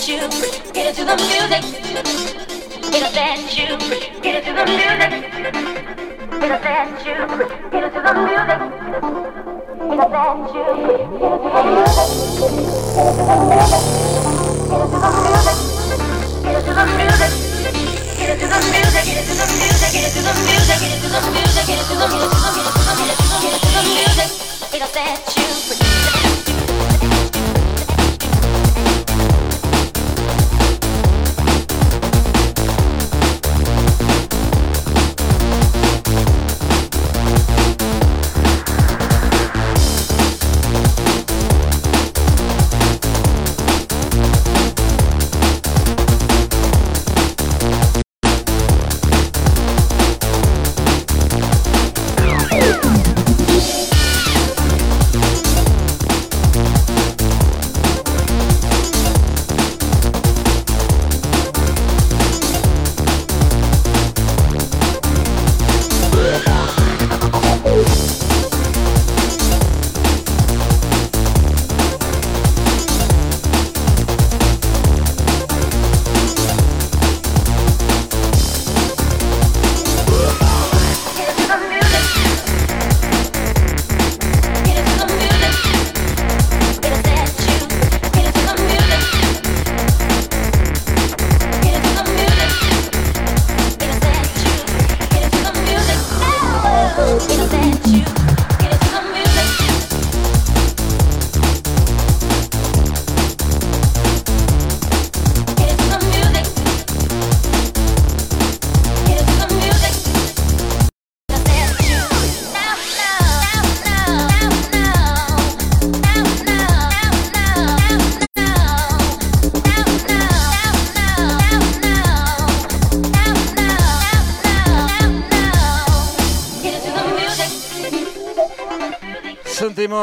dance you, get to the music. Gonna dance you, get to the music. Gonna dance you, get to the music. Gonna dance you, get to the music. Get to the music. Get to the music. Get to the music. Get to the music. Get to the music. Get to the music. Get to the music. Get to the music. Get to the music. Get to the music. Get to the music. Get to the music.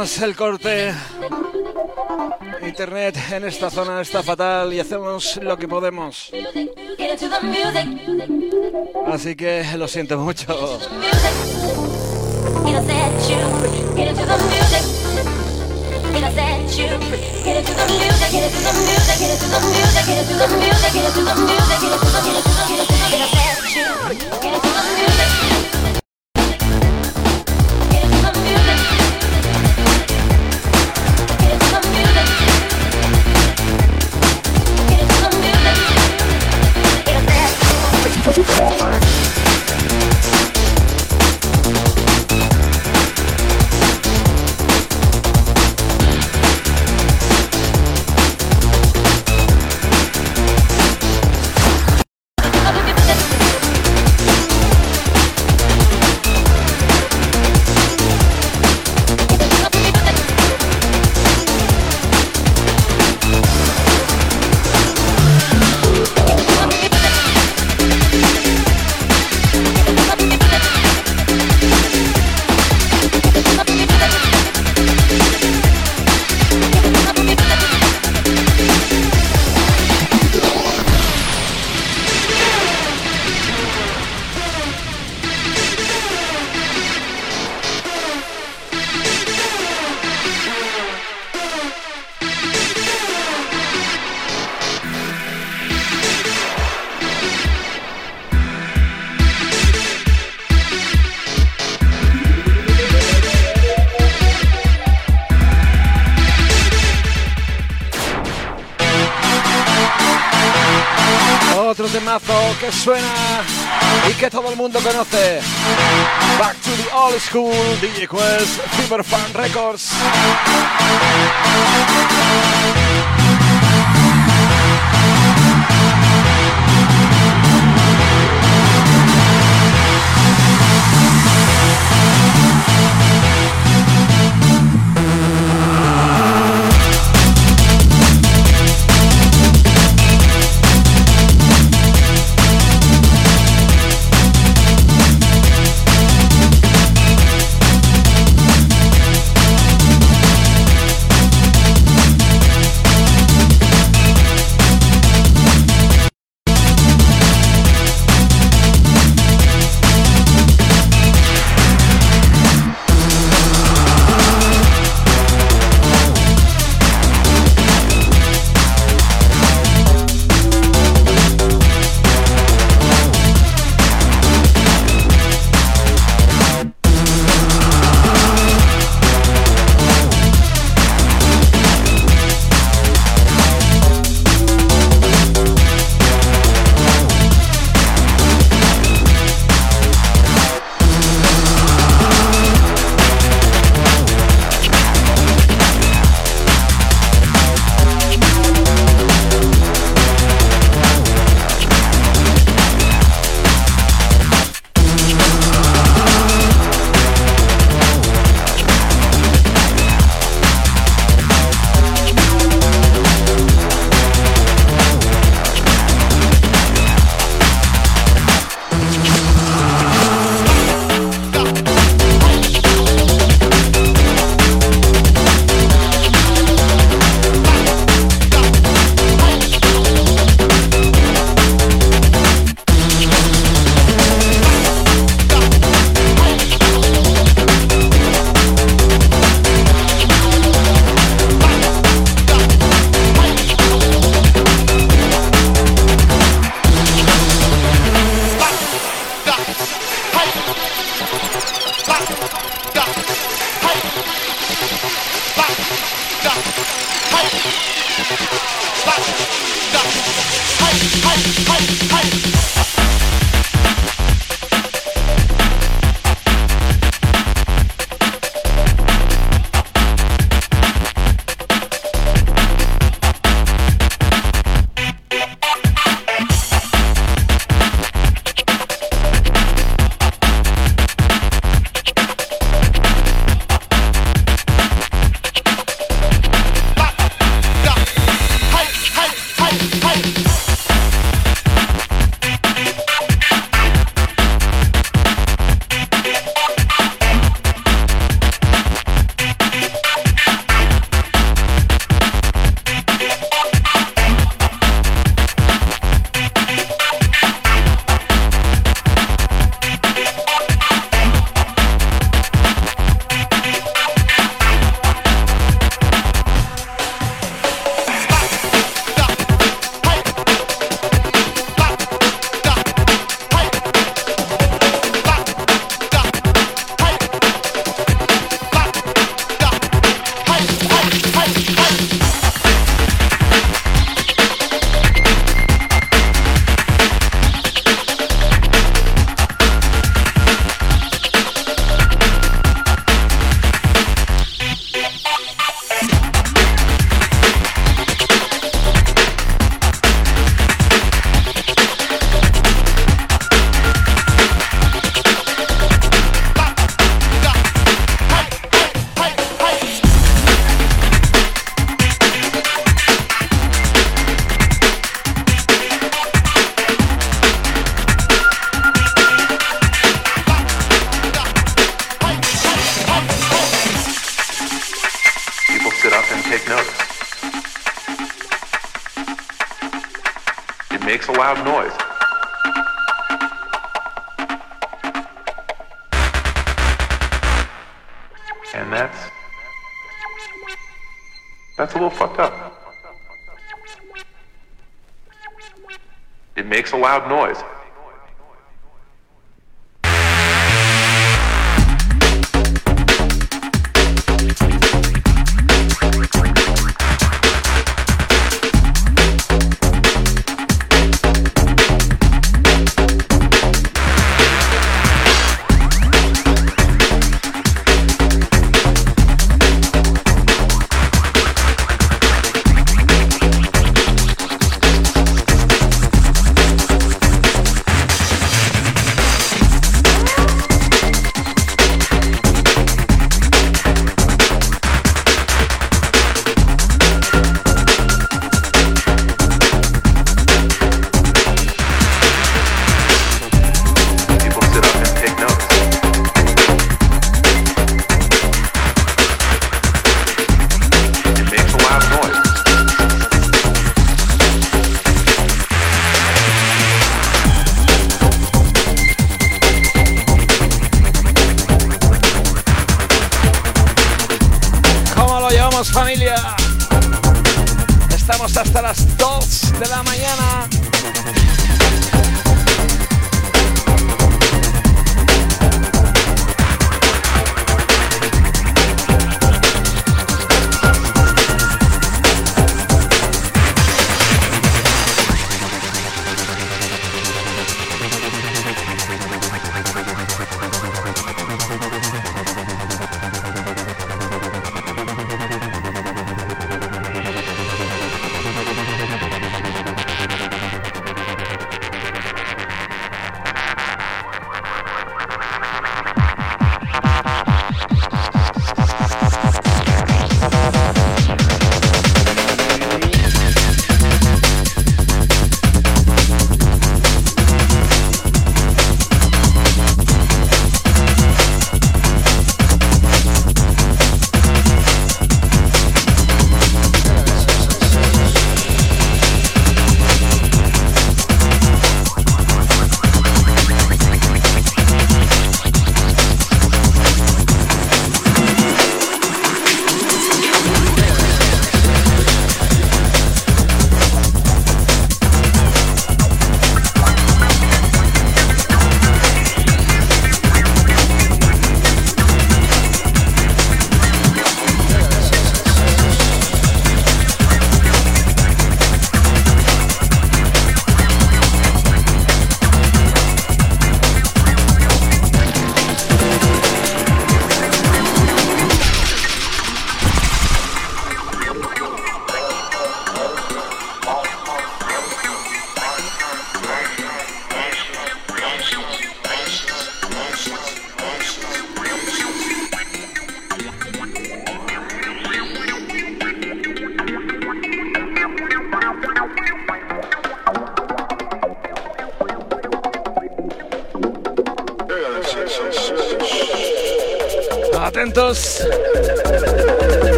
El corte. Internet en esta zona está fatal y hacemos lo que podemos. Así que lo siento mucho. todo el mundo conoce. Back to the old school, DJ Quest, Cyberfan Records.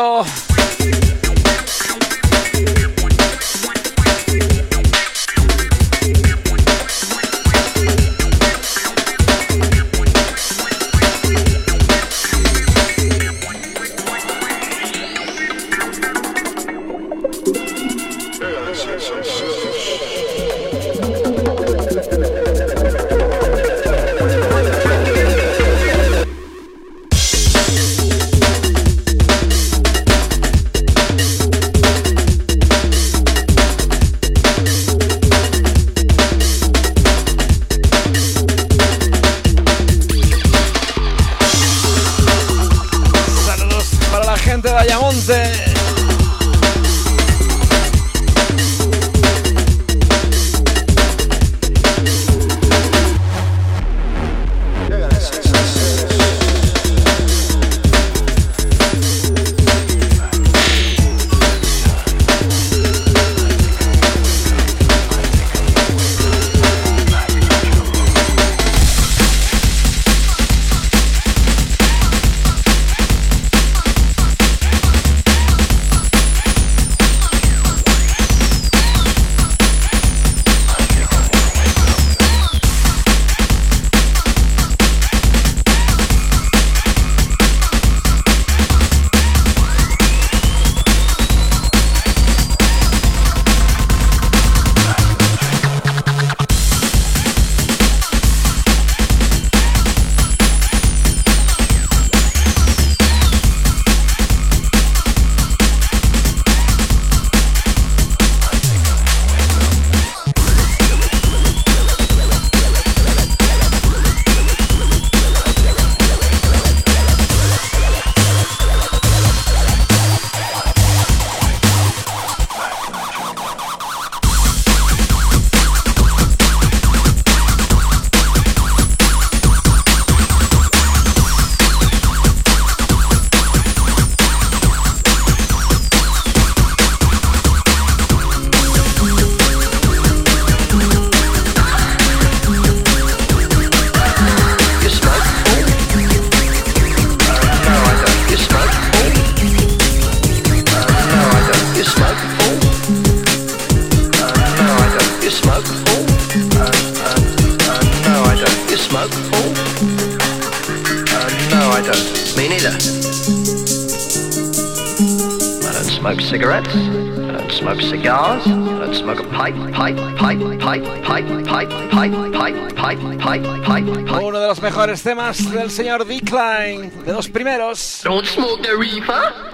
Rico. tres temas del señor Decline, de los primeros. Don't smoke the reefer.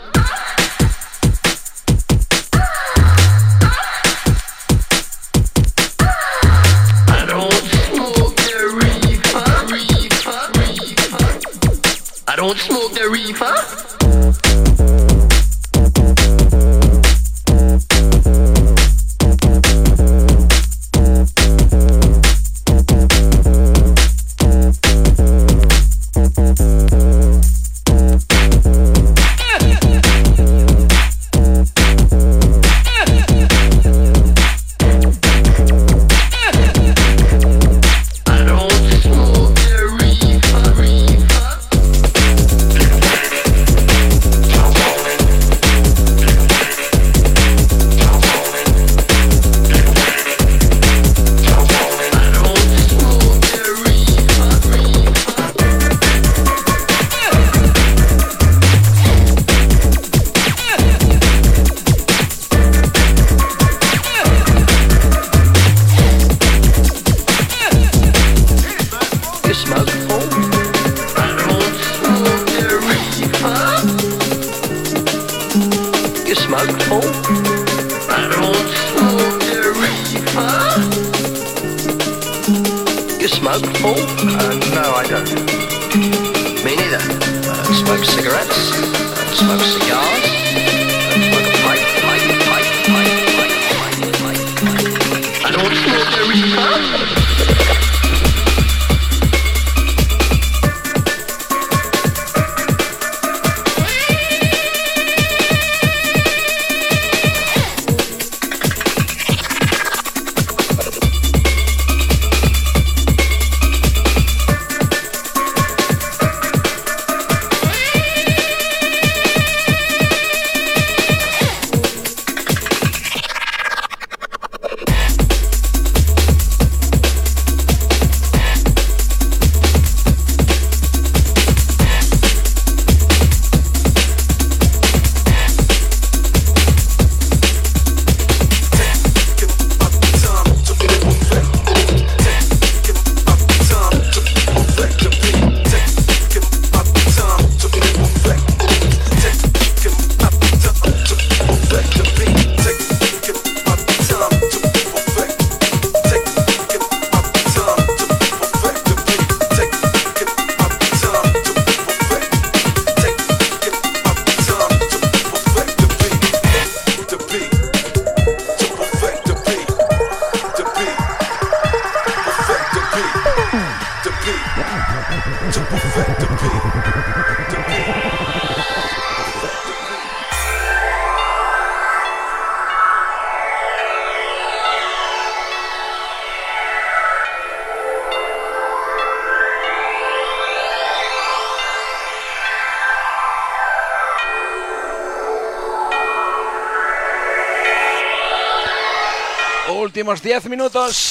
full? Uh, no, I don't. Me neither. I don't smoke cigarettes. I don't smoke cigarettes. últimos 10 minutos.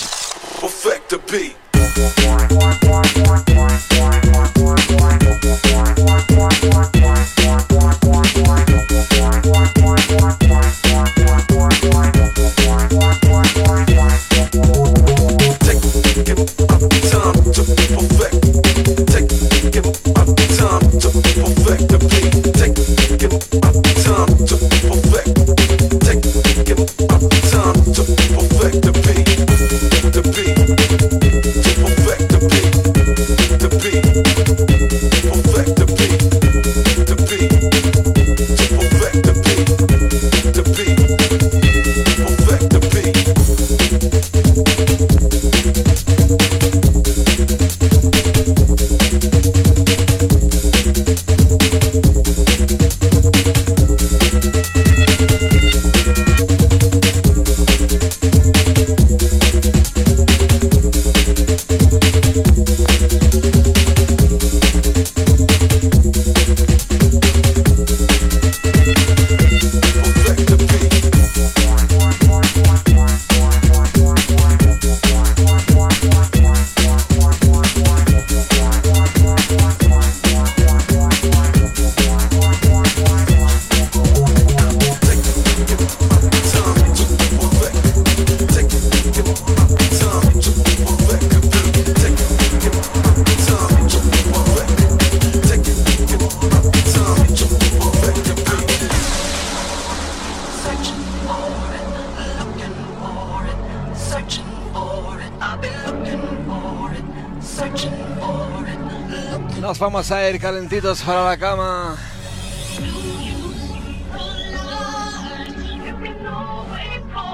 calentitos para la cama.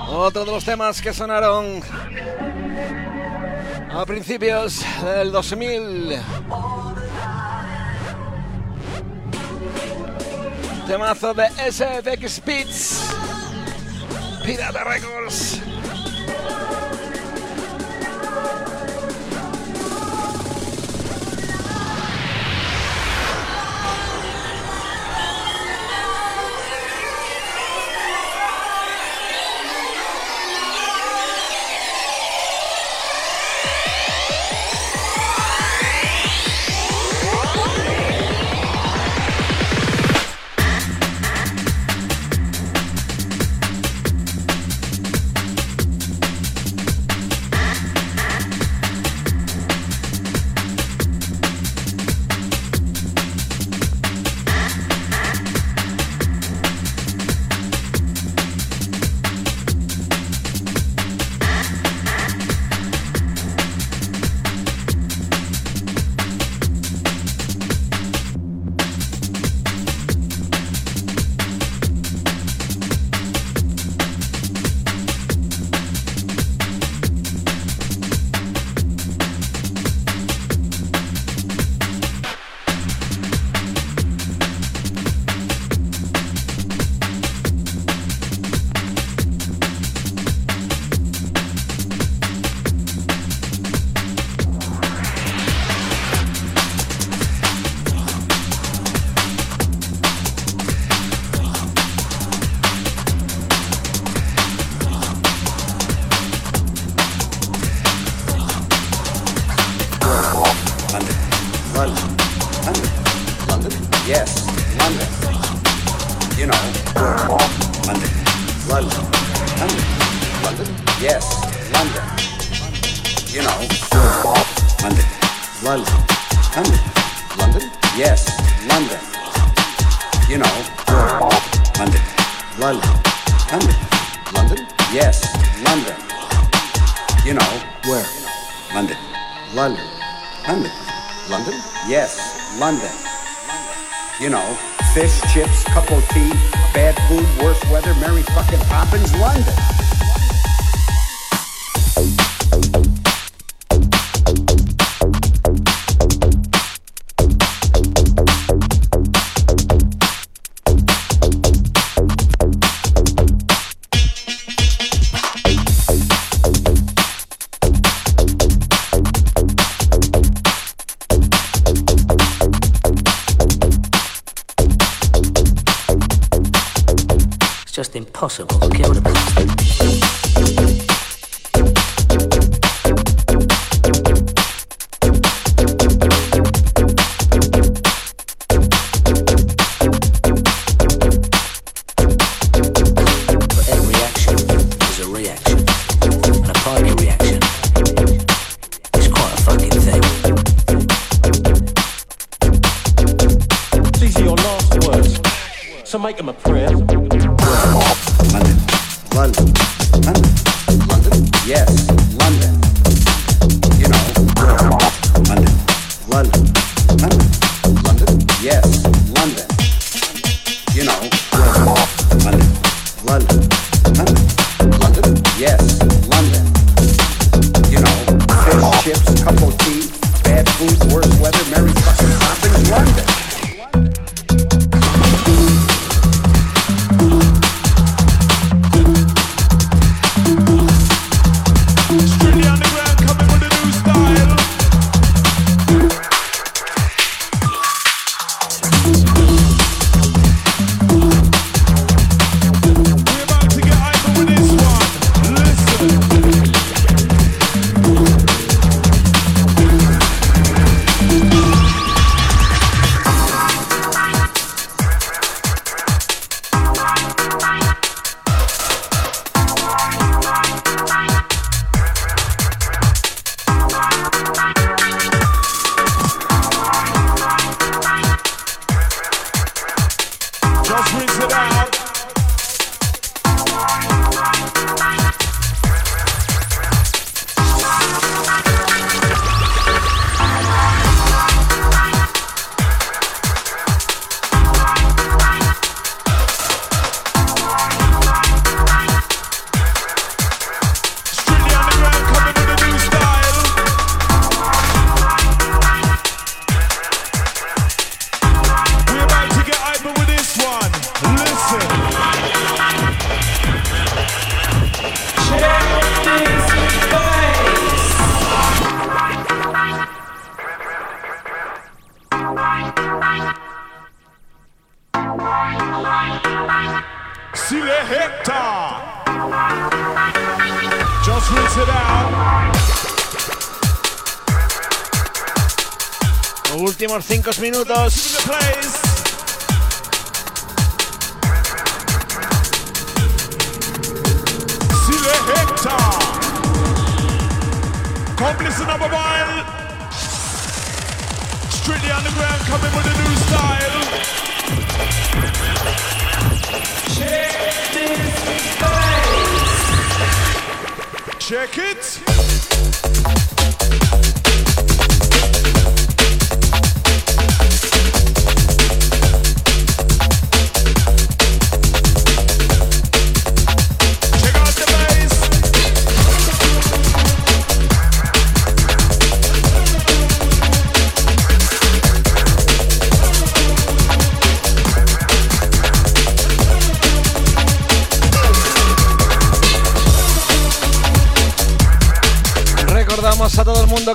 Otro de los temas que sonaron a principios del 2000. Temazo de S. SFX Beats, Pirata Records.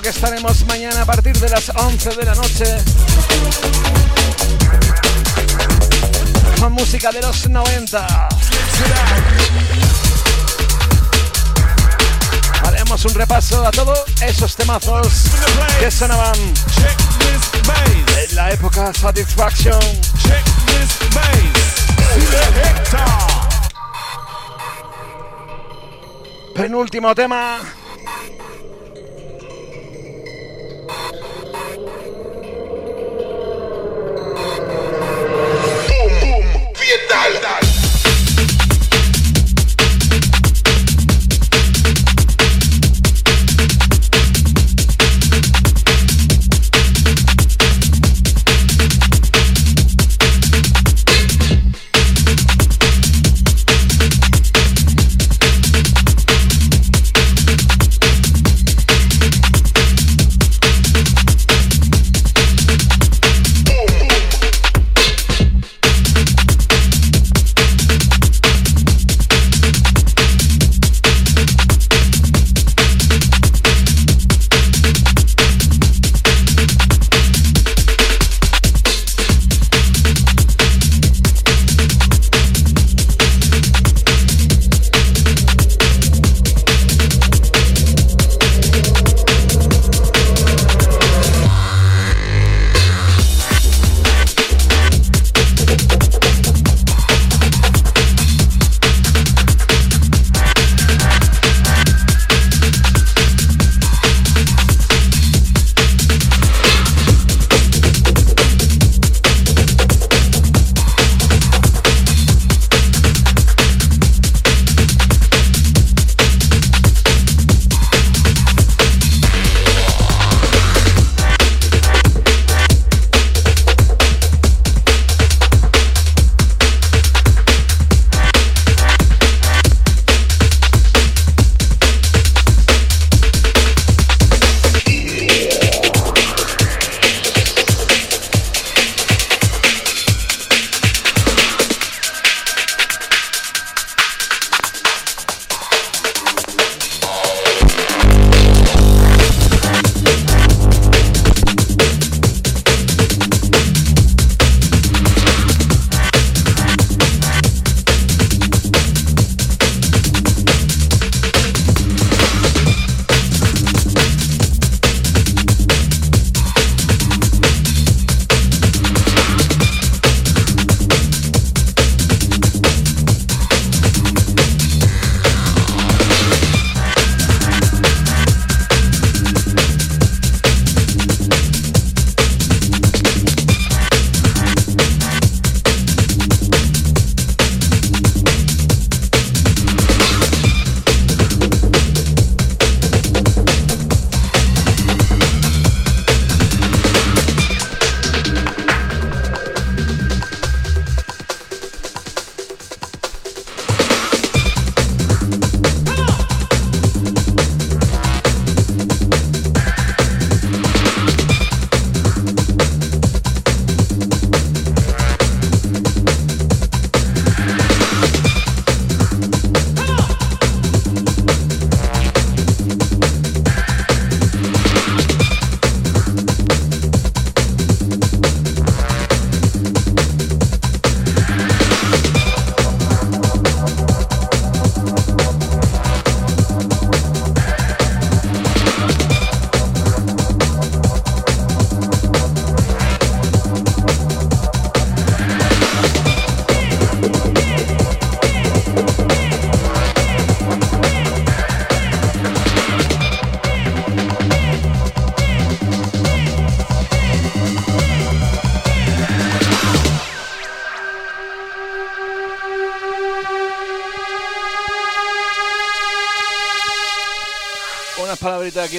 que estaremos mañana a partir de las 11 de la noche con música de los 90. Haremos un repaso a todos esos temazos que sonaban en la época Satisfaction. Penúltimo tema.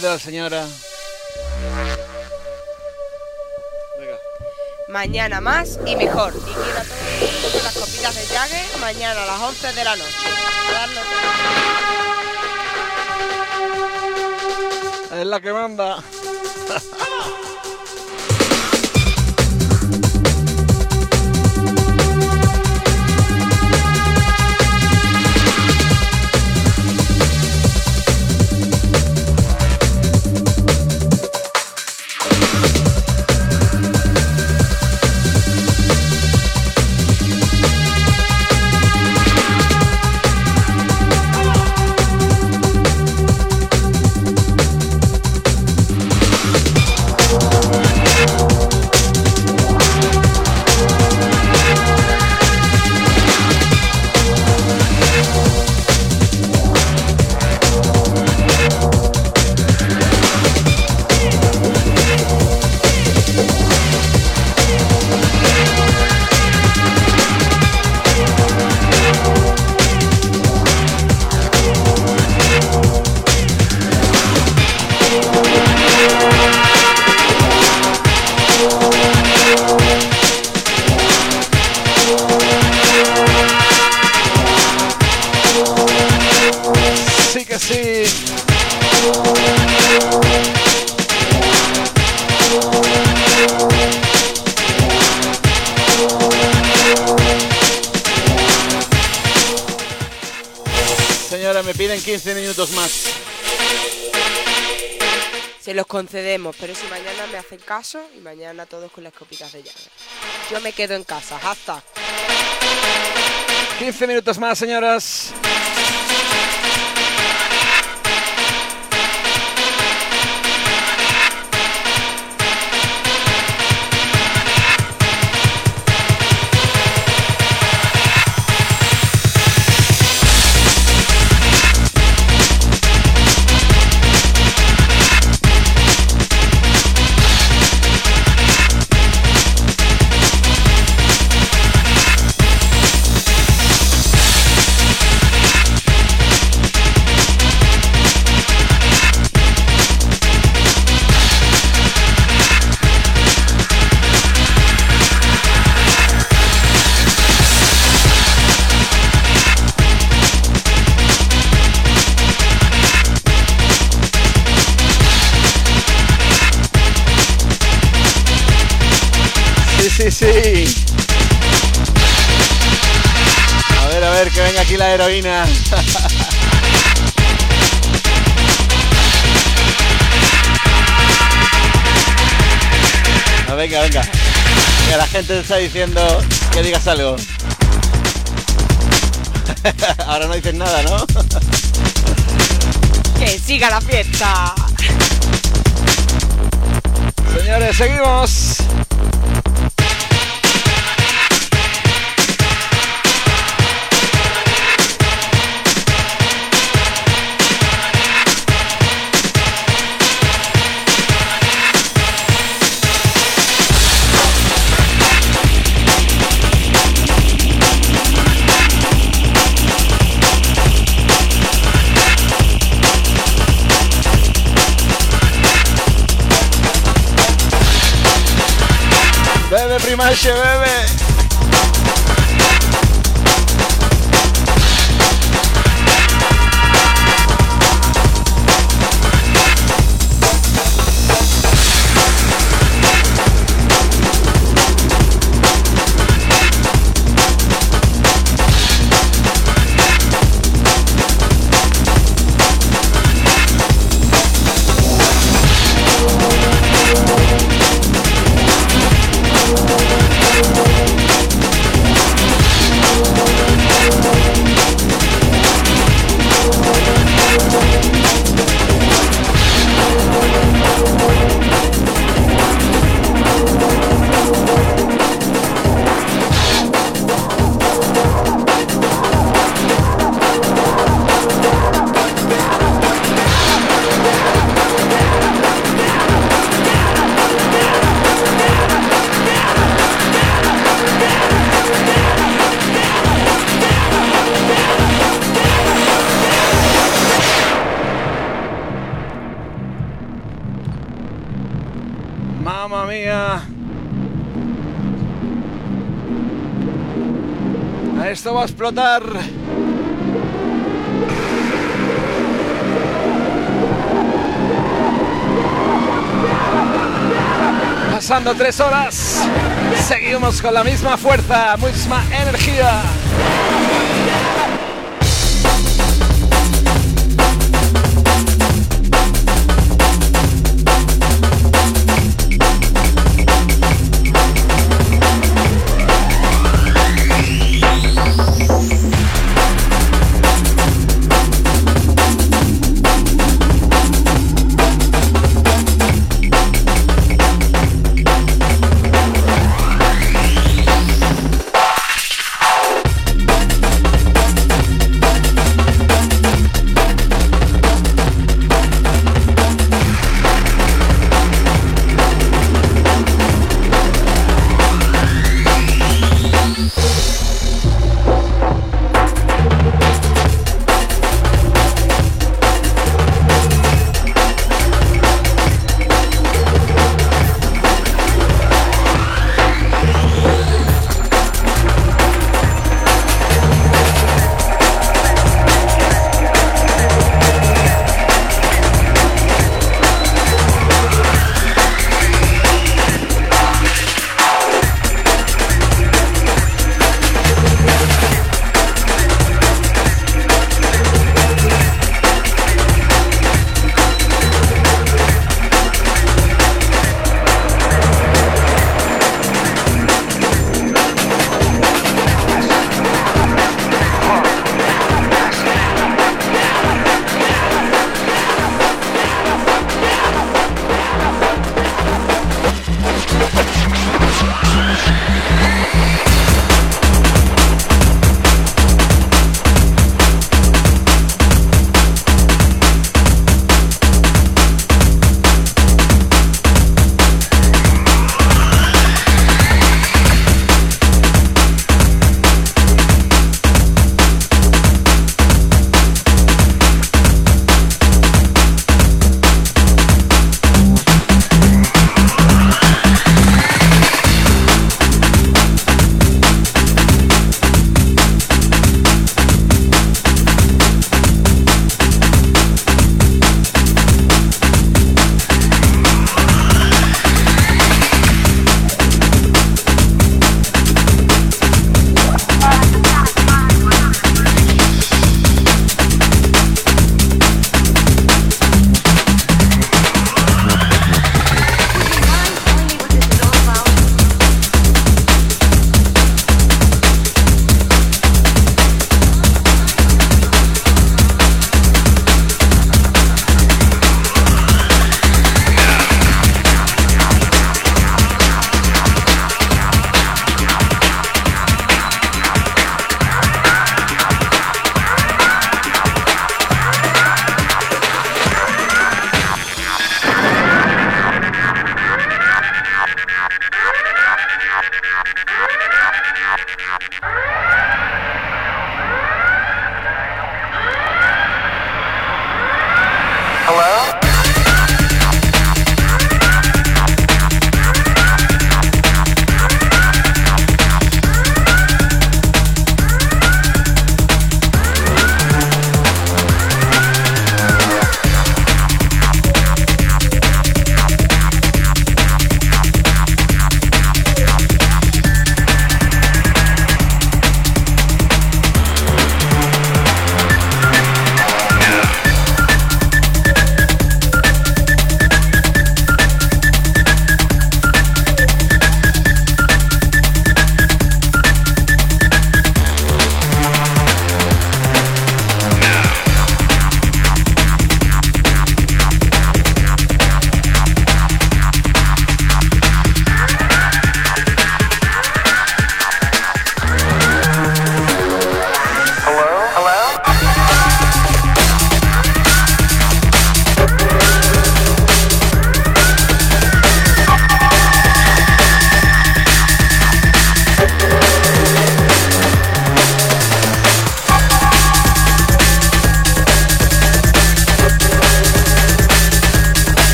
De la señora. Venga. Mañana más y mejor. Y quiero a todo el mundo con las copitas de Jagger mañana a las 11 de la noche. Es la que manda. Caso y mañana todos con las copitas de llave. Yo me quedo en casa, hasta. 15 minutos más, señoras. Está diciendo que digas algo. Ahora no dices nada, ¿no? ¡Que siga la fiesta! Señores, seguimos. Bebe, primache, explotar. Pasando tres horas. Seguimos con la misma fuerza, misma energía.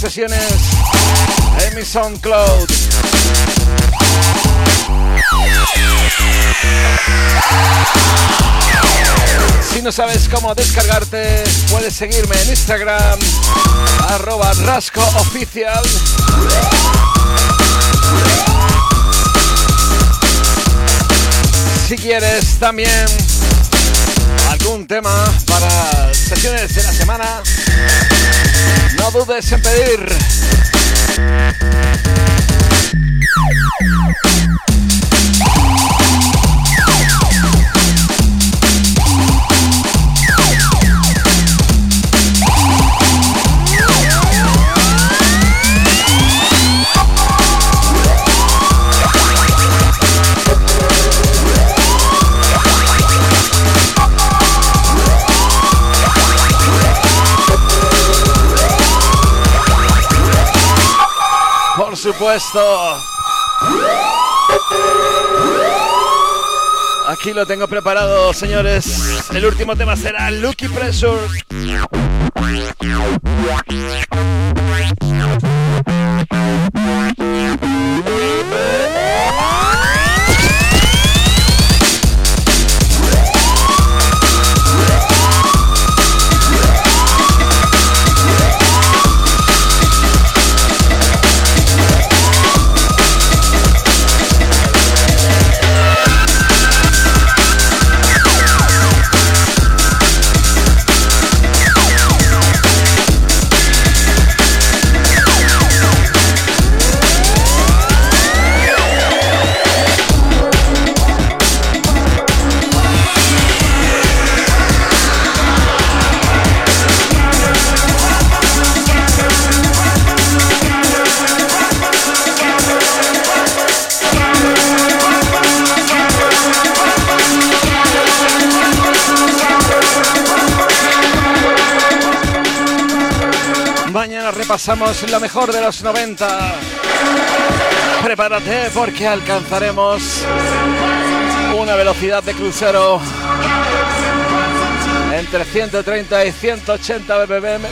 Sesiones en mi SoundCloud. Si no sabes cómo descargarte, puedes seguirme en Instagram, arroba rasco oficial. Si quieres también algún tema para sesiones de la semana, no dudes en pedir. supuesto. Aquí lo tengo preparado, señores. El último tema será Lucky Pressure. Repasamos lo mejor de los 90. Prepárate porque alcanzaremos una velocidad de crucero entre 130 y 180 bbm.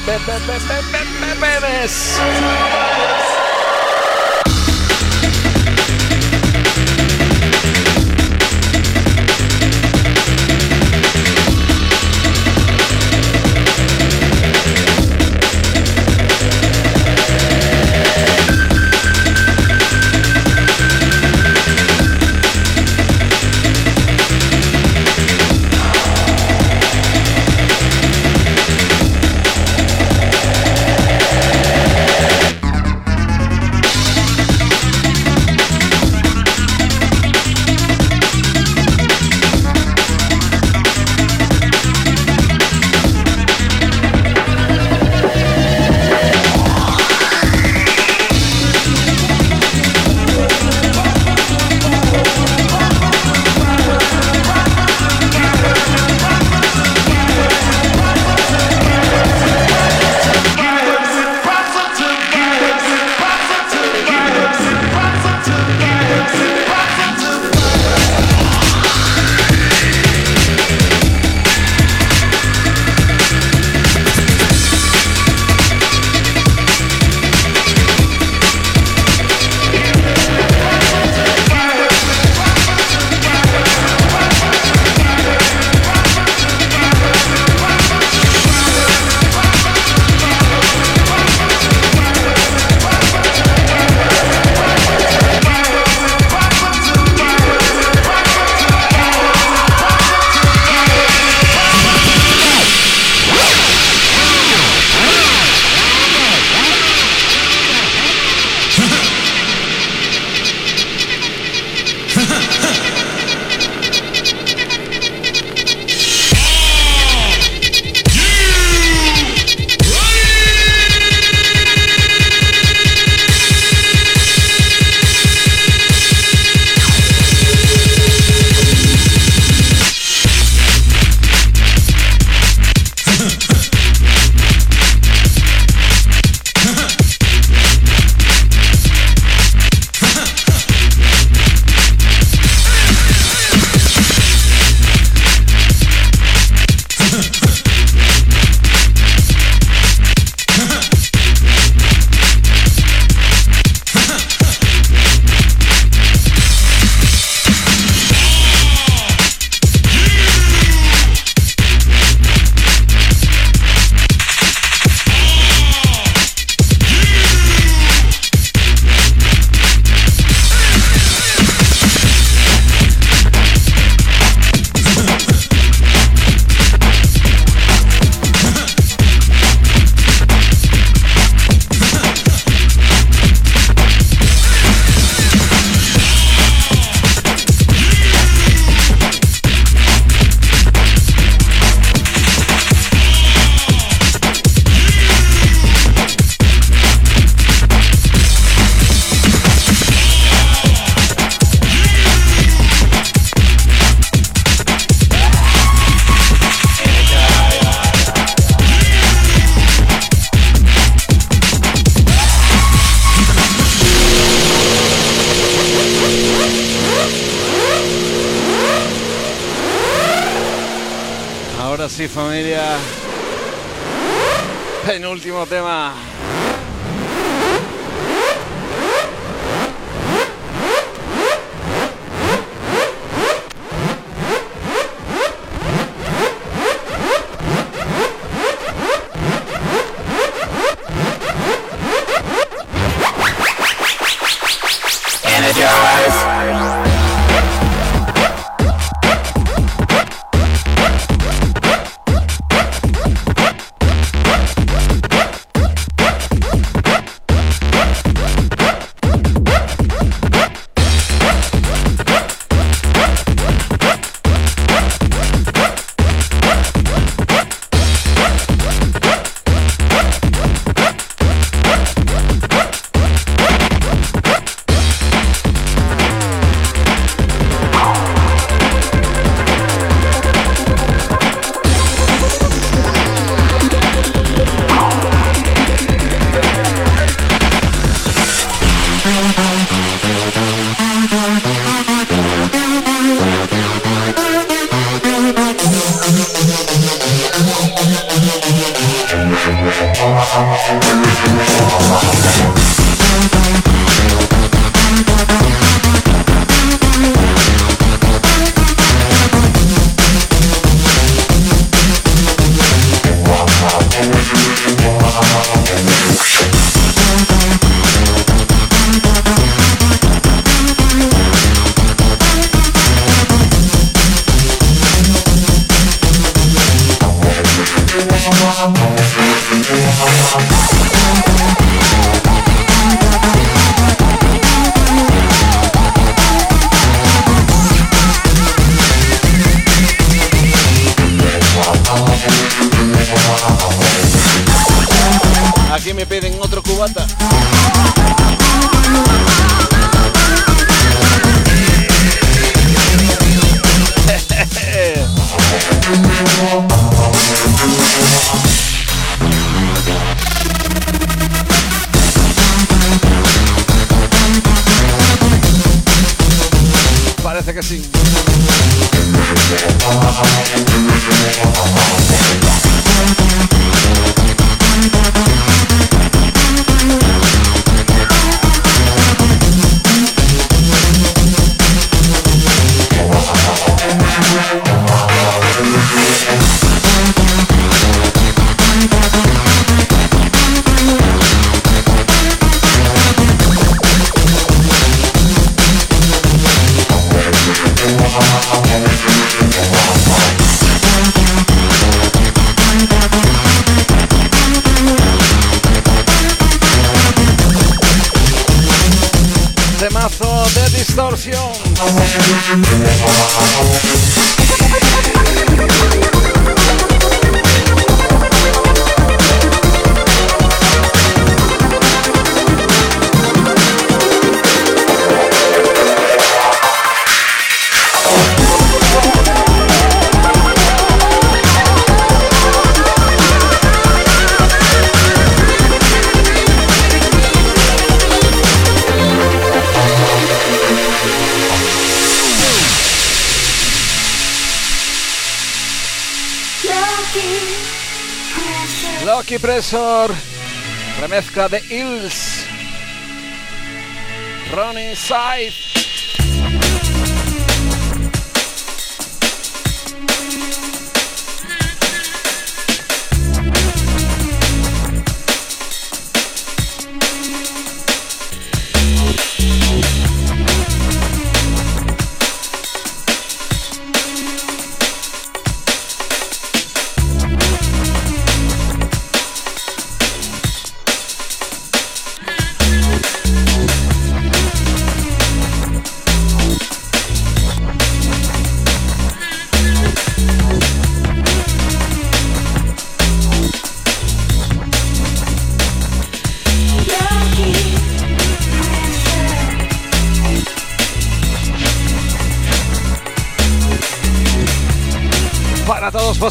Remezcla de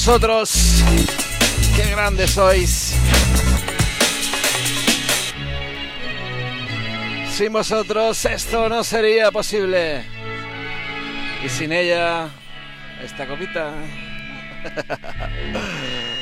vosotros, qué grandes sois. Sin vosotros esto no sería posible. Y sin ella, esta copita.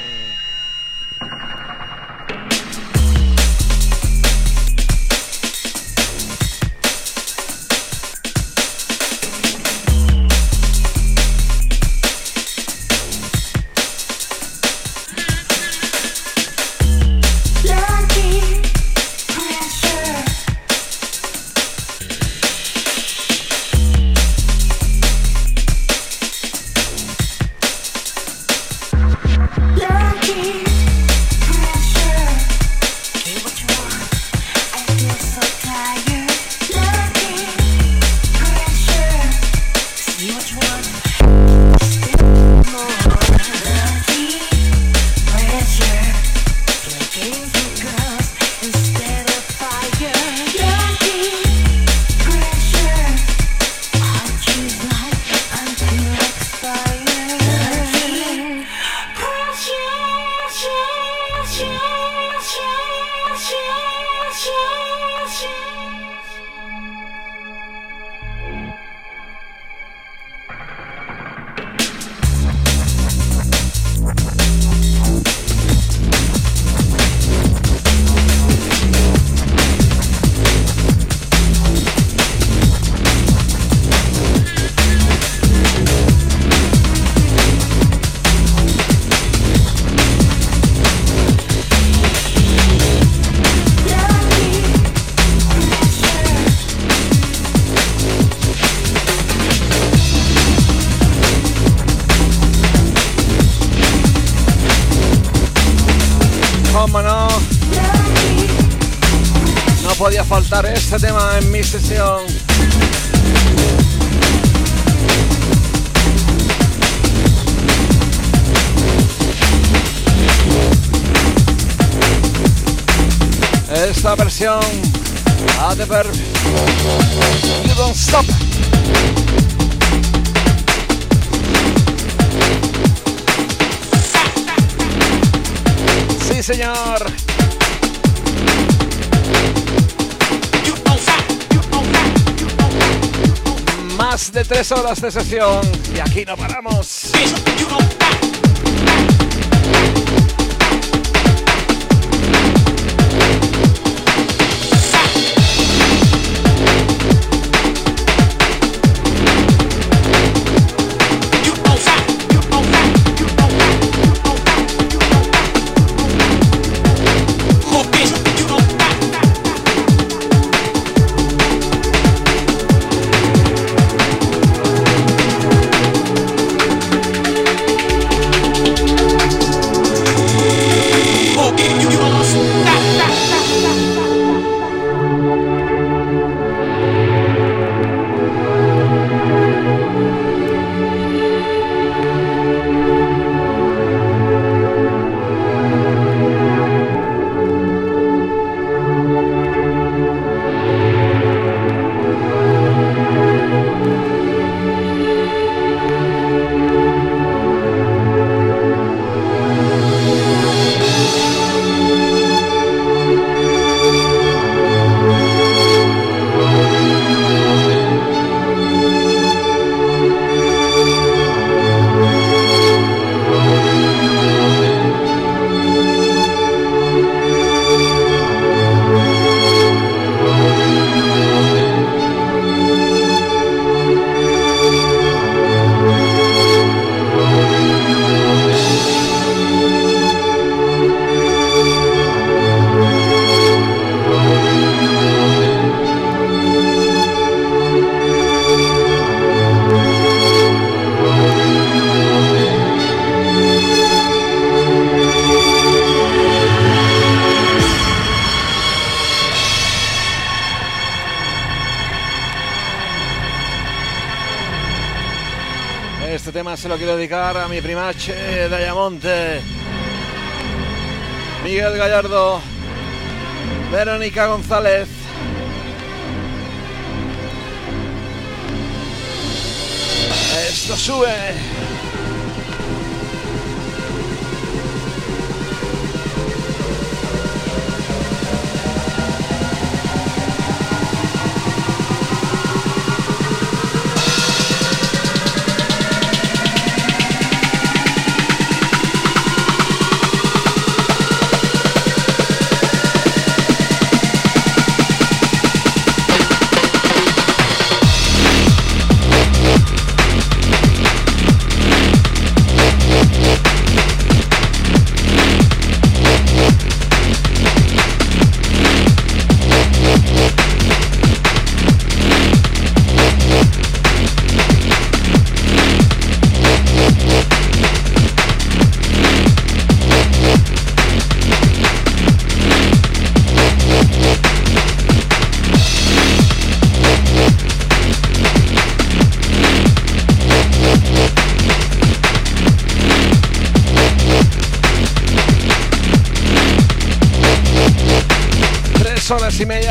tres horas de sesión y aquí no paramos. Dedicar a mi primache Dayamonte, Miguel Gallardo, Verónica González. Esto sube.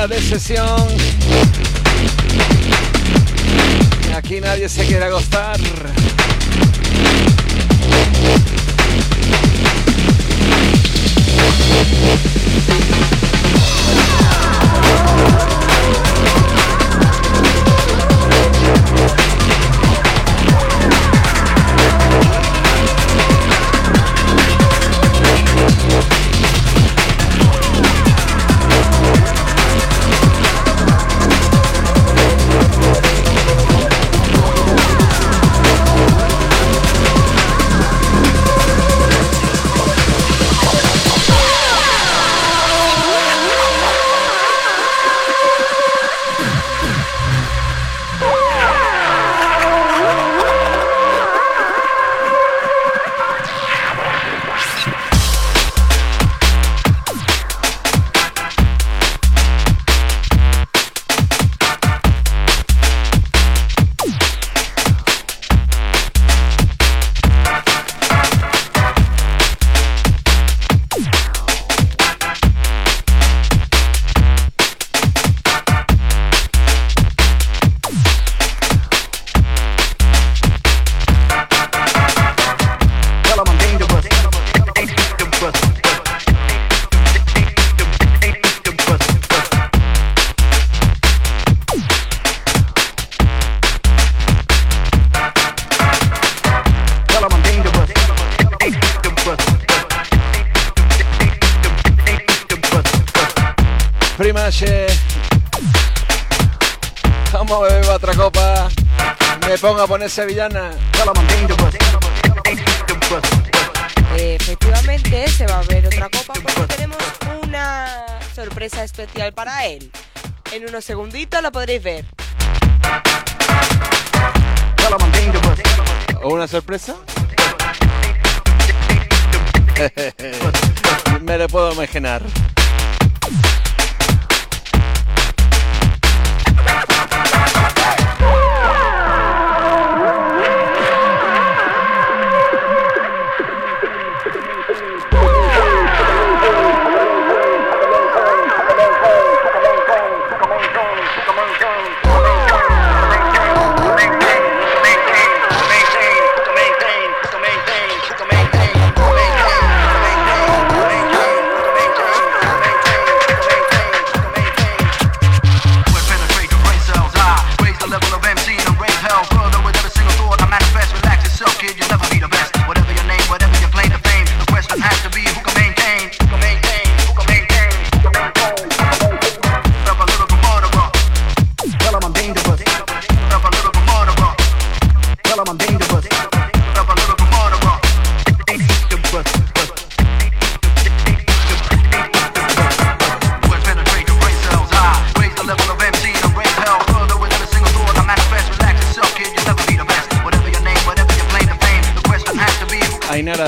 De sesión. Me pongo a poner sevillana. Efectivamente, se va a ver otra copa porque tenemos una sorpresa especial para él. En unos segunditos lo podréis ver. ¿O una sorpresa? me lo puedo imaginar.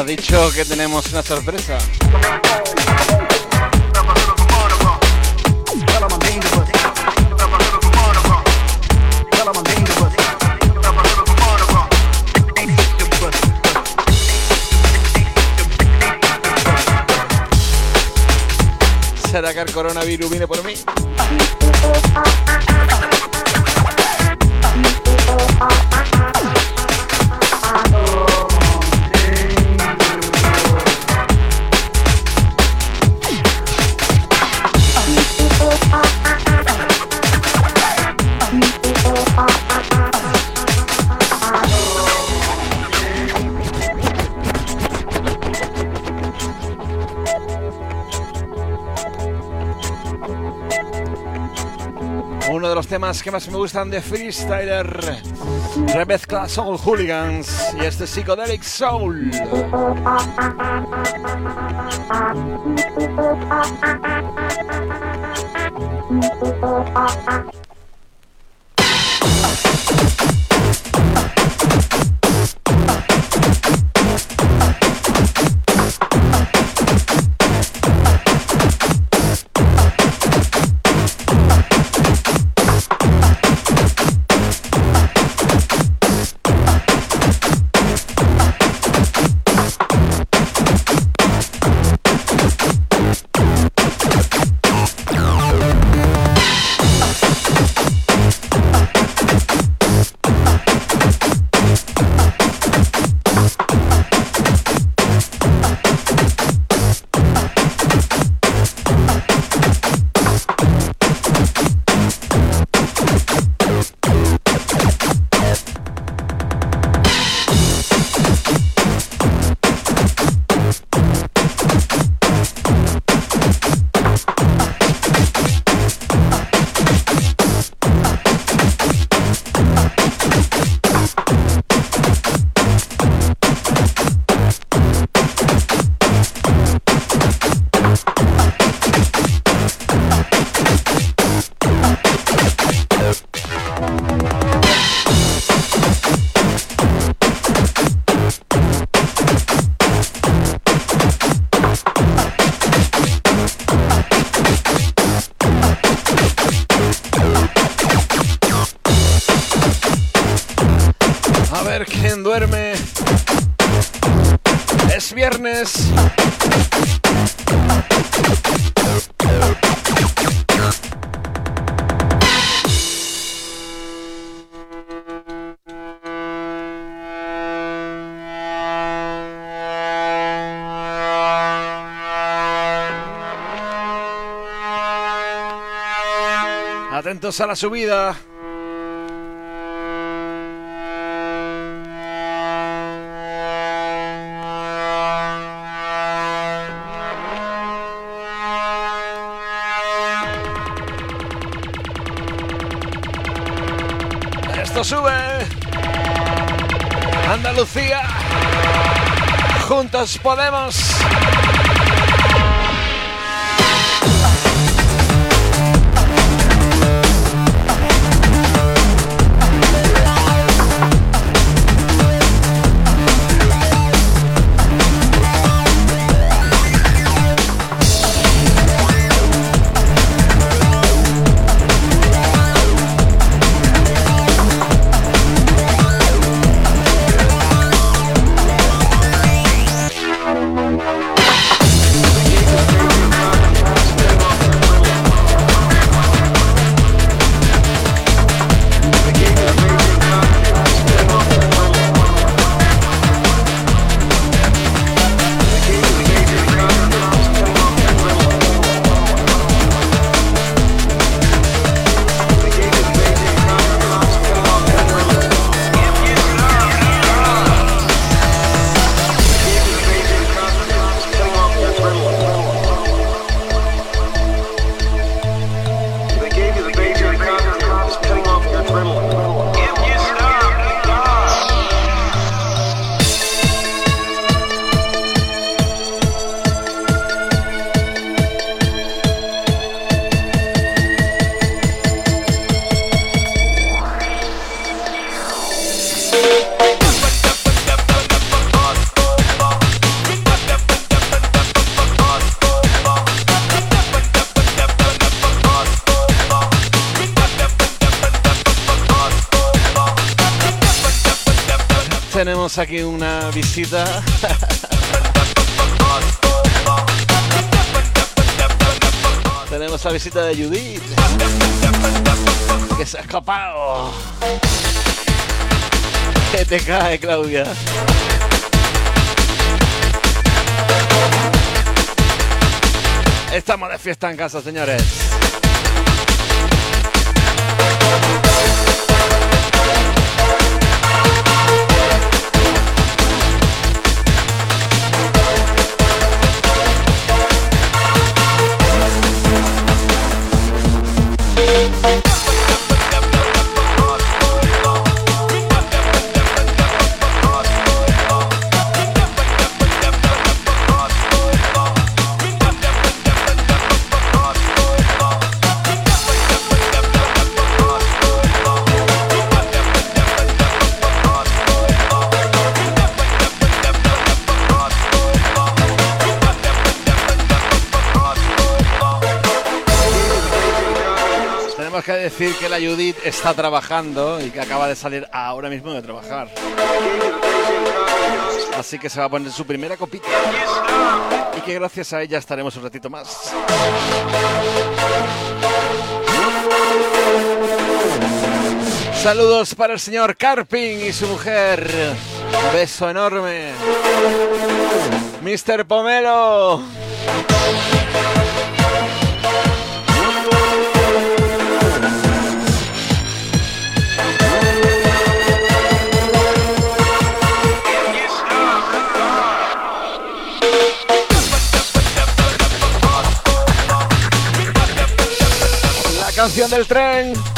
Dicho que tenemos una sorpresa. ¿Será que el coronavirus viene por mí? Temas que más me gustan de Freestyler. Remezcla Soul Hooligans y este Psychedelic Soul. A la subida. Esto sube. Andalucía. Juntos podemos. Aquí una visita. Tenemos la visita de Judith. Que se ha escapado. Que te cae, Claudia. Estamos de fiesta en casa, señores. Que la Judith está trabajando y que acaba de salir ahora mismo de trabajar. Así que se va a poner su primera copita. Y que gracias a ella estaremos un ratito más. Saludos para el señor Carping y su mujer. Beso enorme. Mr. Pomelo. Canción del tren.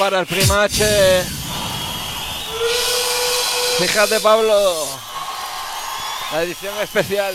Para el primache. Fíjate, Pablo. La edición especial.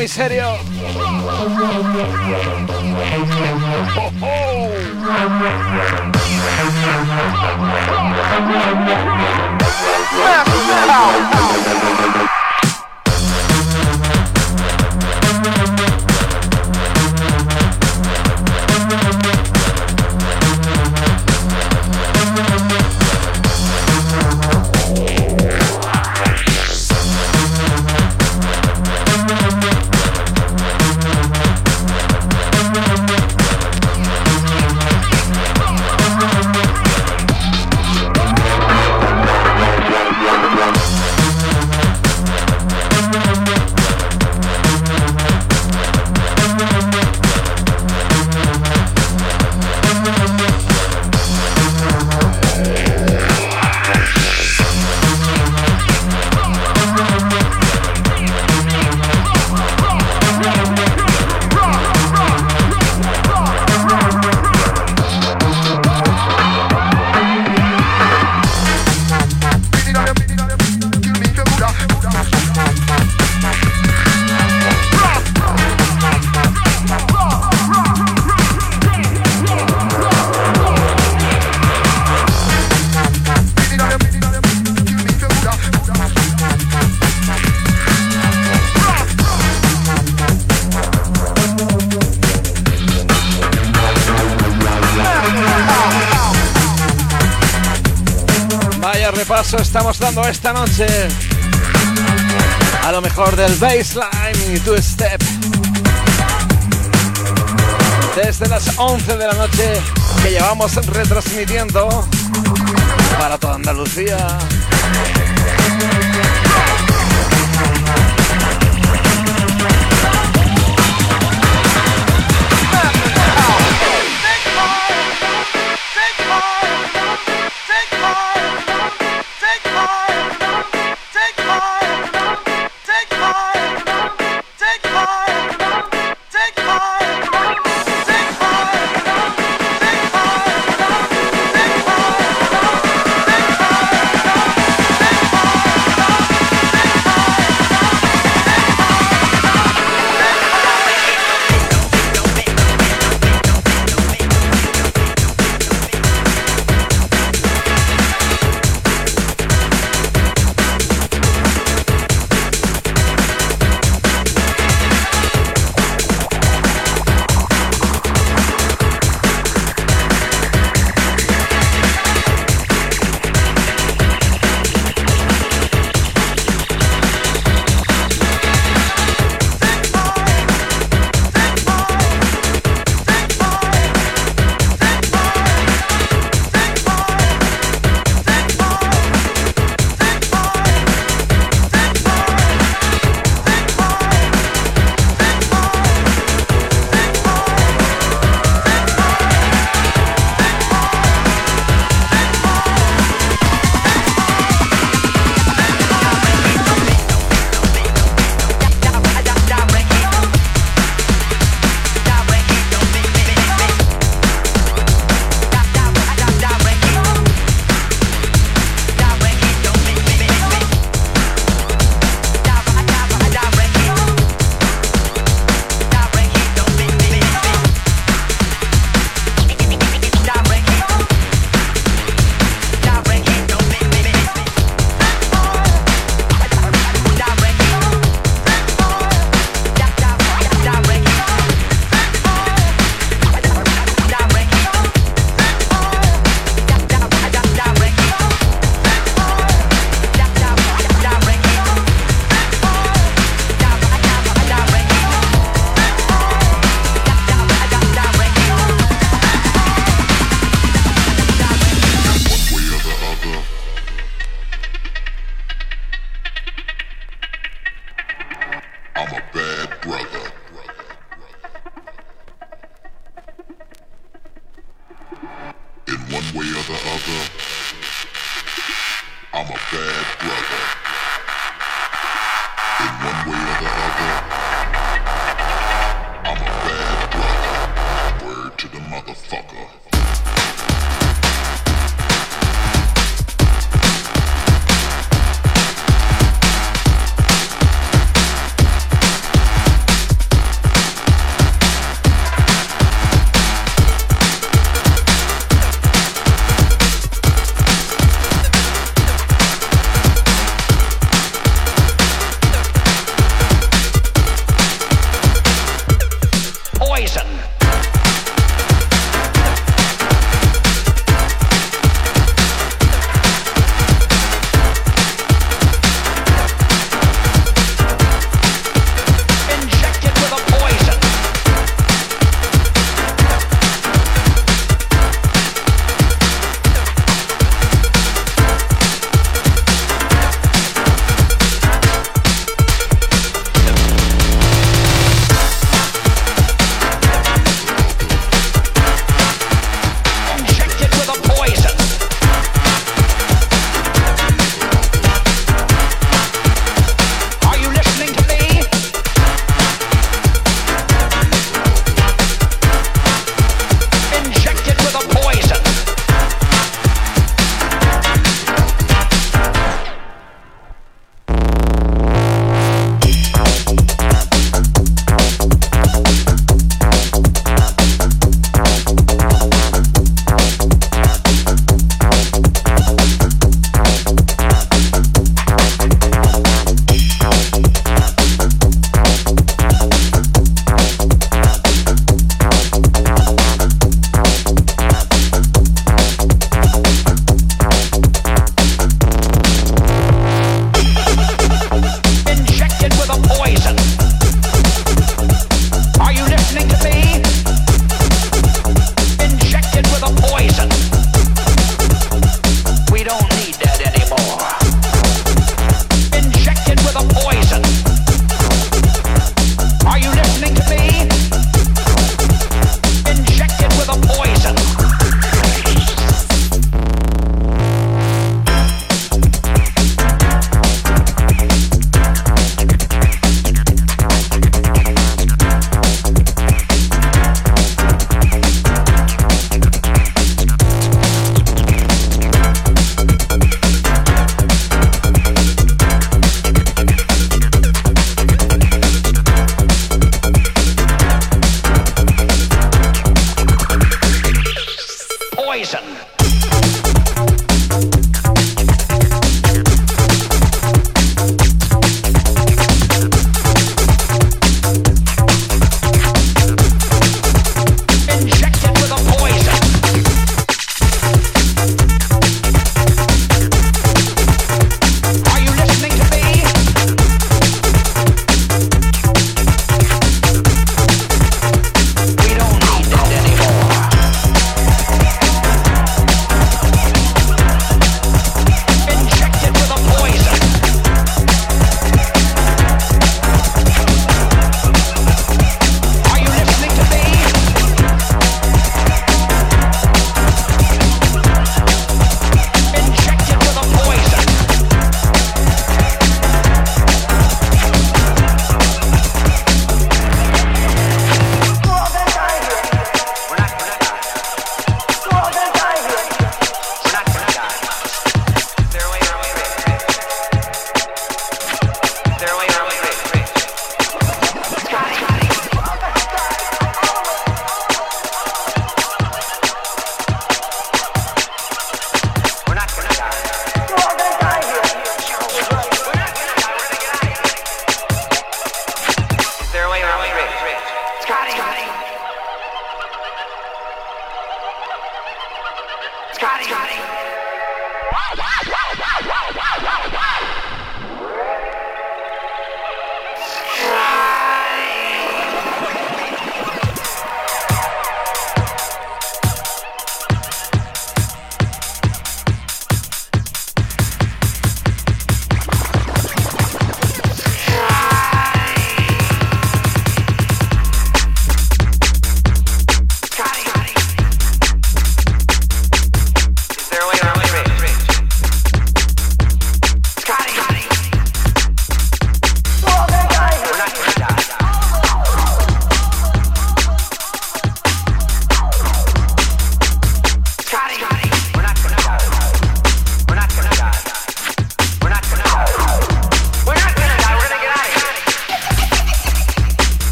Muy serio. Repaso estamos dando esta noche. A lo mejor del baseline y two step. Desde las 11 de la noche que llevamos retransmitiendo para toda Andalucía. I'm a bad brother.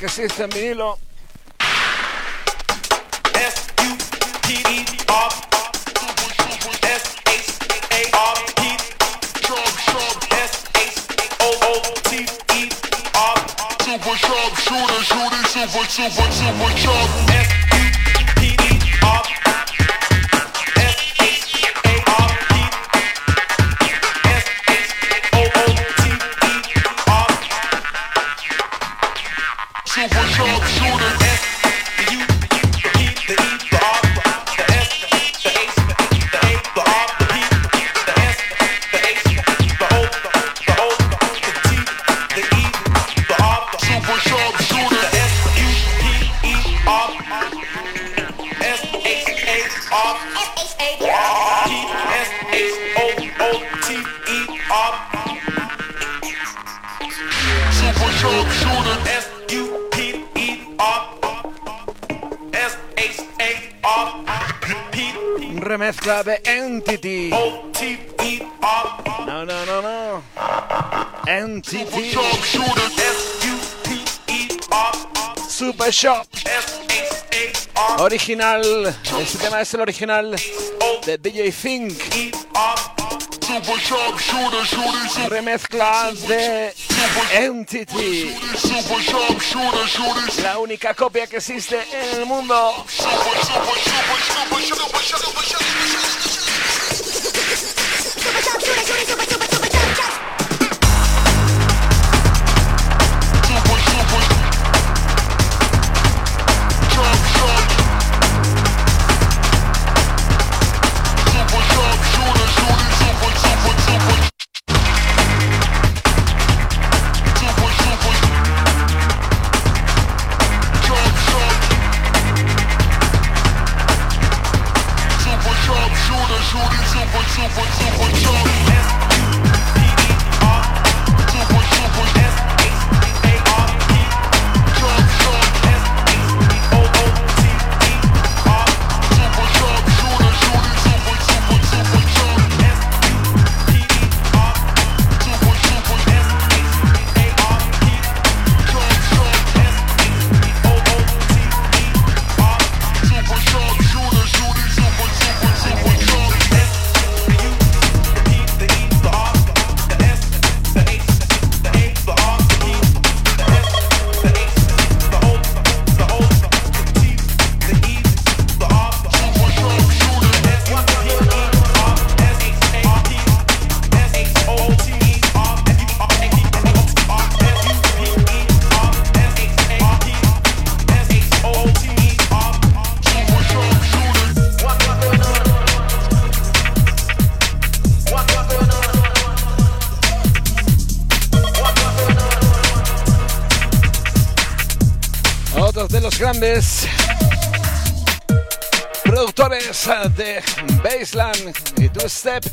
que existe en vinilo. sabe Entity. No, no, no, no. Entity. Super Shop. Original. Este tema es el original de DJ Fink. Remezcla de Entity. La única copia que existe en el mundo. Gossip,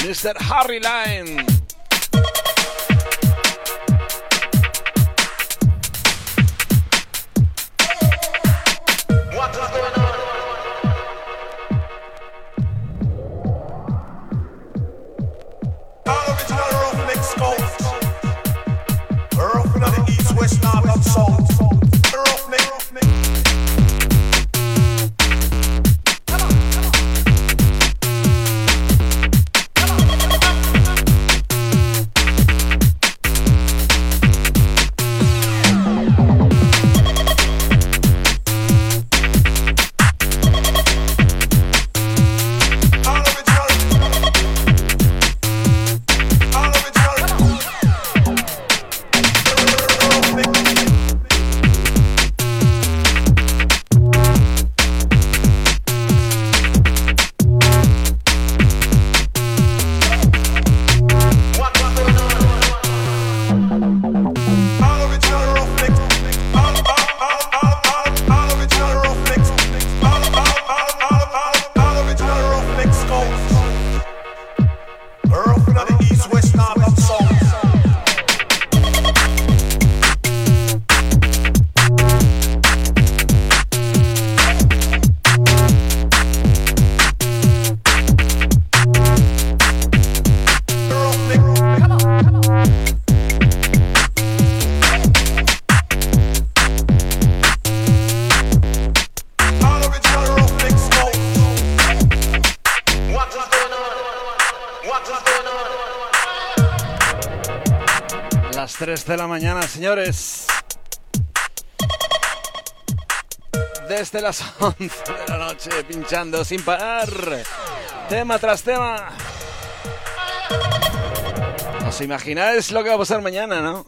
Mr. Harry Lines. Señores. Desde las 11 de la noche, pinchando sin parar. Tema tras tema. ¿Os imagináis lo que va a pasar mañana, no?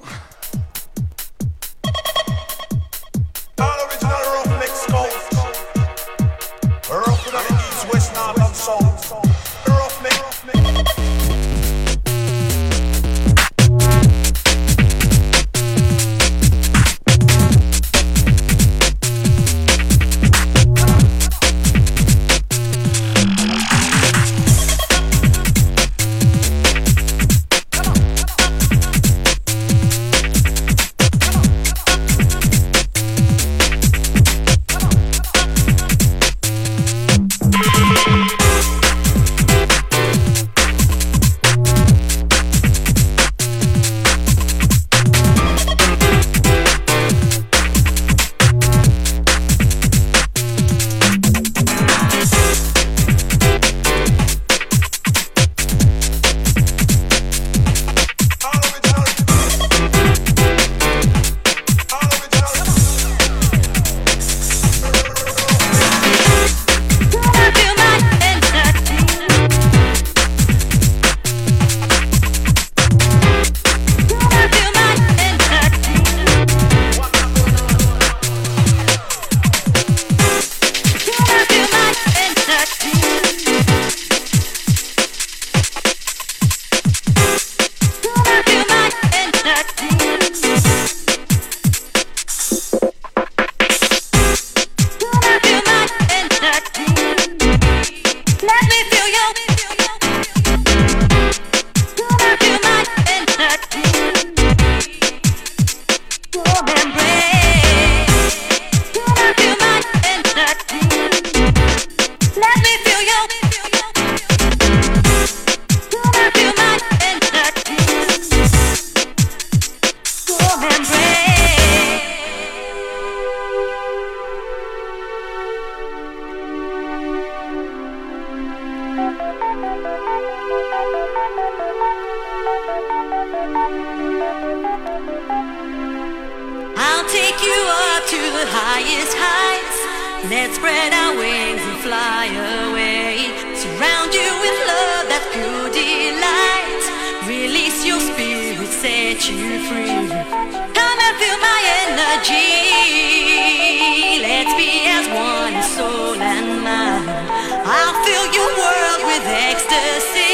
The highest heights. Let's spread our wings and fly away. Surround you with love that's pure delight. Release your spirit, set you free. Come and feel my energy. Let's be as one soul and mind. I'll fill your world with ecstasy.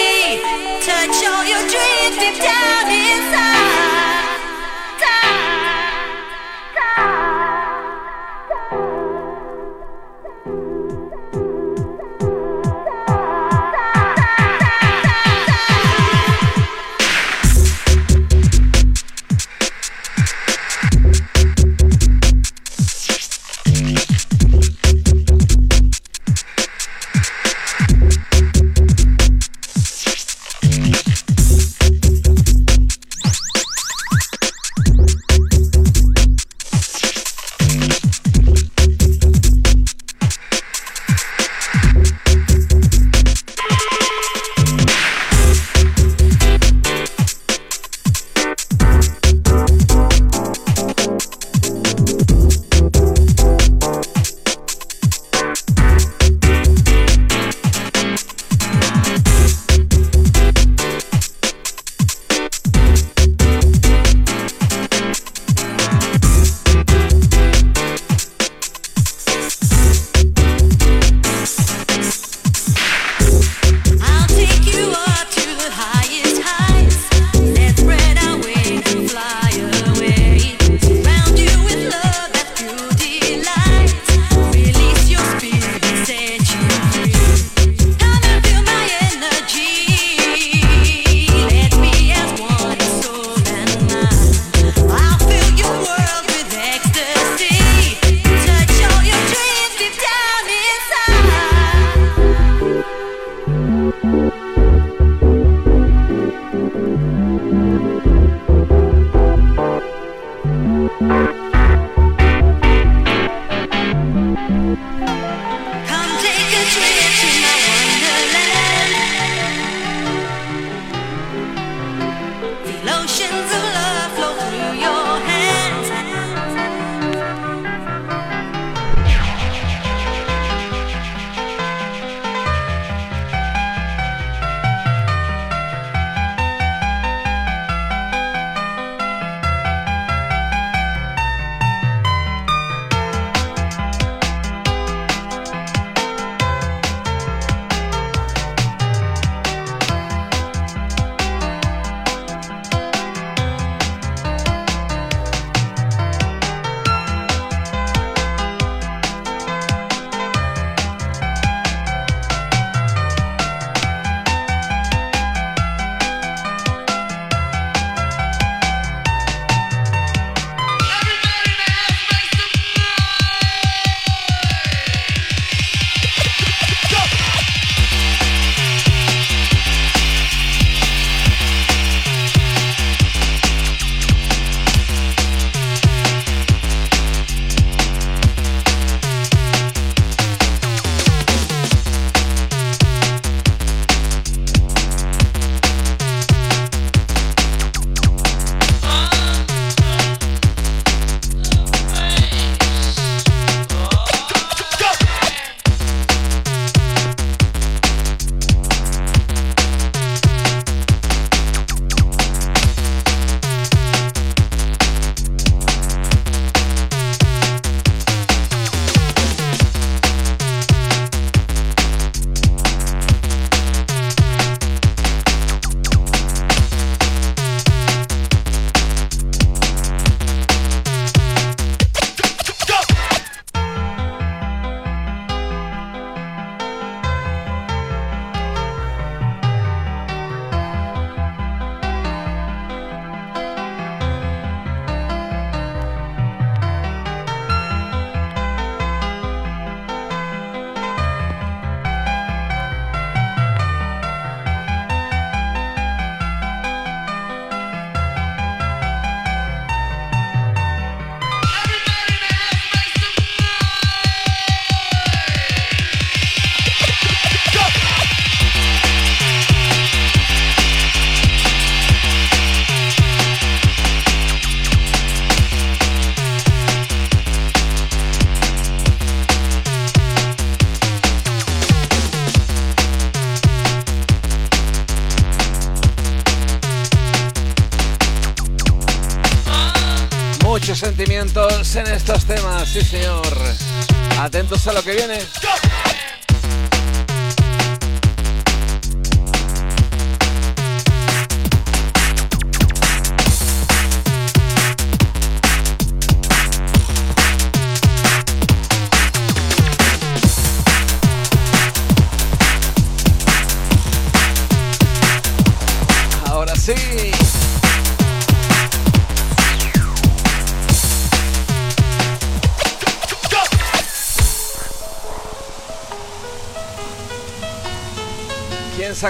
Atentos a lo que viene.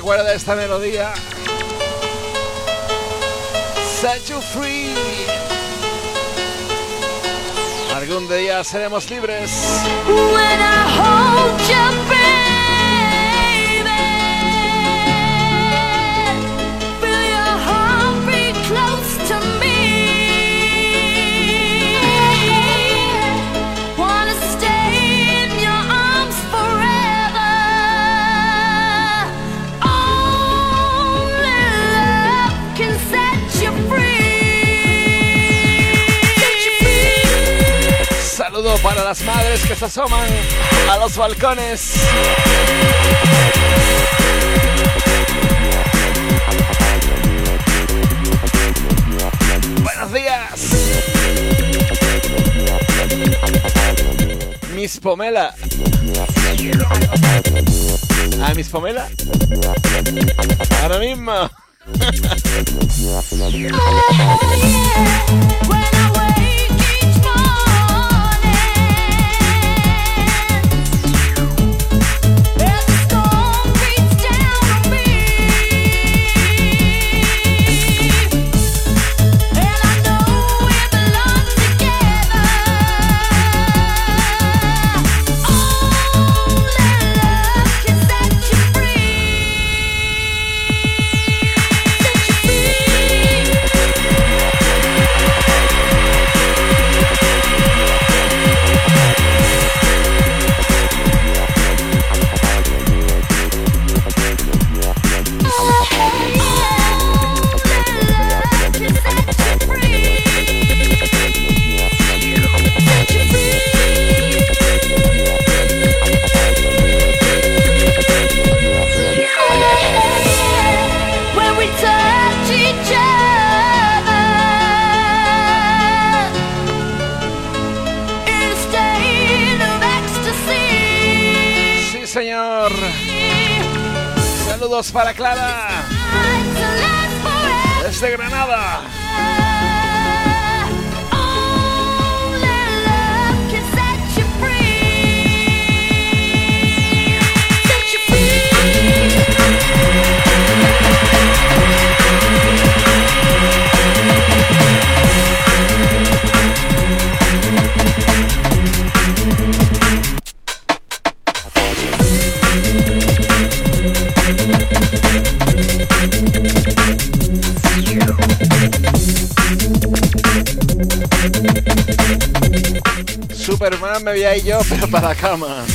¿Quién se acuerda de esta melodía? Set you free. Algún día seremos libres. Para las madres que se asoman a los balcones. Buenos días. Miss Pomela. ¿A Miss Pomela? Ahora mismo. Me veía ahí yo, pero para la cama.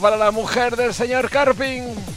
Para la mujer del señor Carping.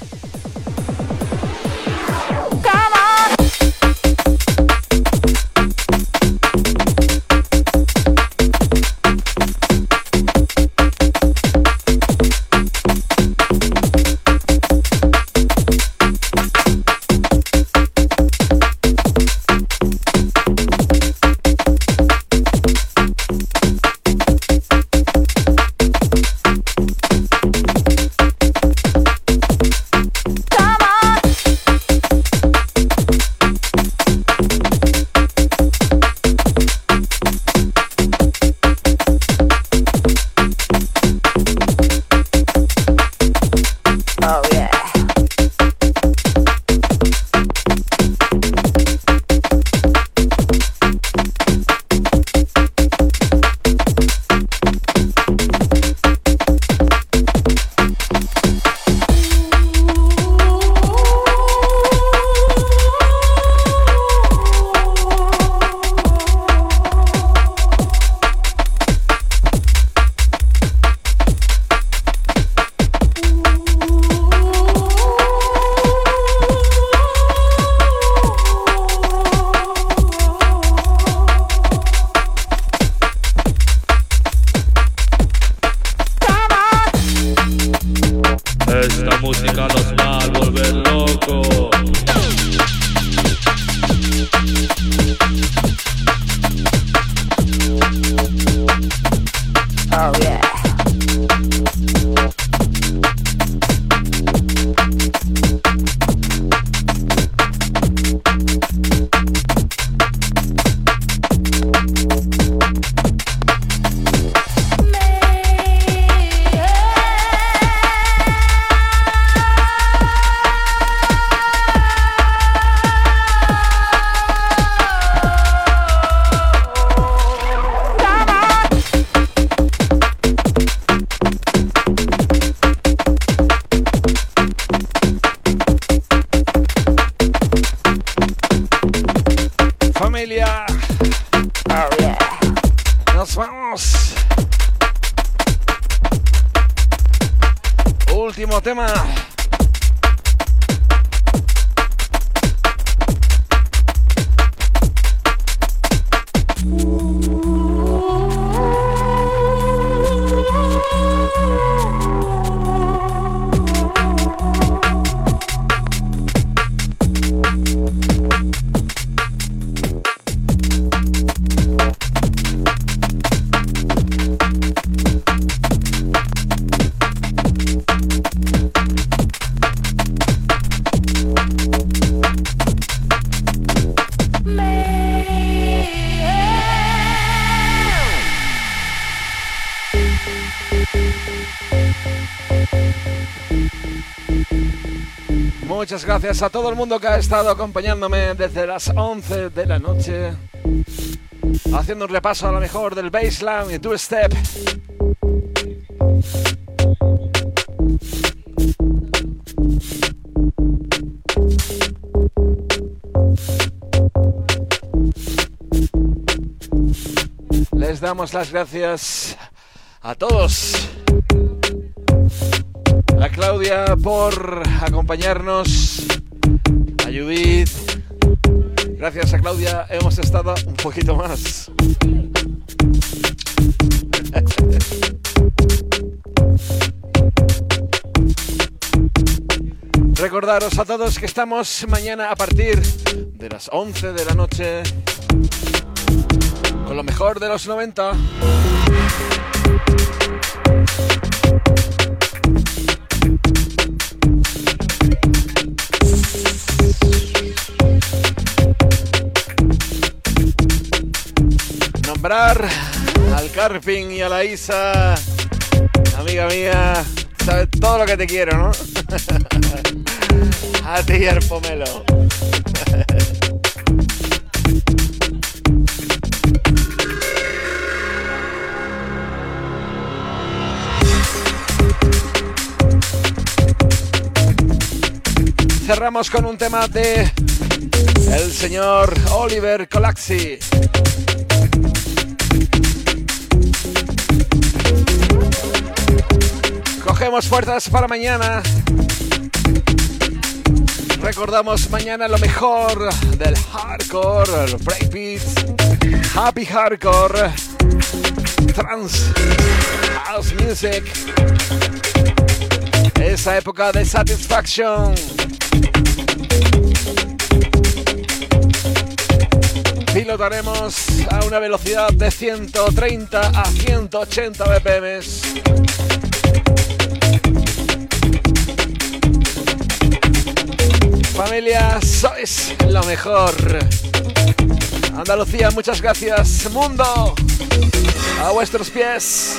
Gracias a todo el mundo que ha estado acompañándome desde las 11 de la noche, haciendo un repaso a lo mejor del baseline y two step. Les damos las gracias a todos. A Claudia por acompañarnos. Gracias a Claudia hemos estado un poquito más. Recordaros a todos que estamos mañana a partir de las 11 de la noche con lo mejor de los 90. Al Carping y a la Isa, amiga mía, sabes todo lo que te quiero, ¿no? a ti, el pomelo. cerramos con un tema de el señor Oliver Colaxi. Cogemos fuerzas para mañana. Recordamos mañana lo mejor del hardcore, el breakbeats, happy hardcore, trance, house music. Esa época de satisfaction. pilotaremos a una velocidad de 130 a 180 BPM. Familia, sois lo mejor. Andalucía, muchas gracias. Mundo, a vuestros pies.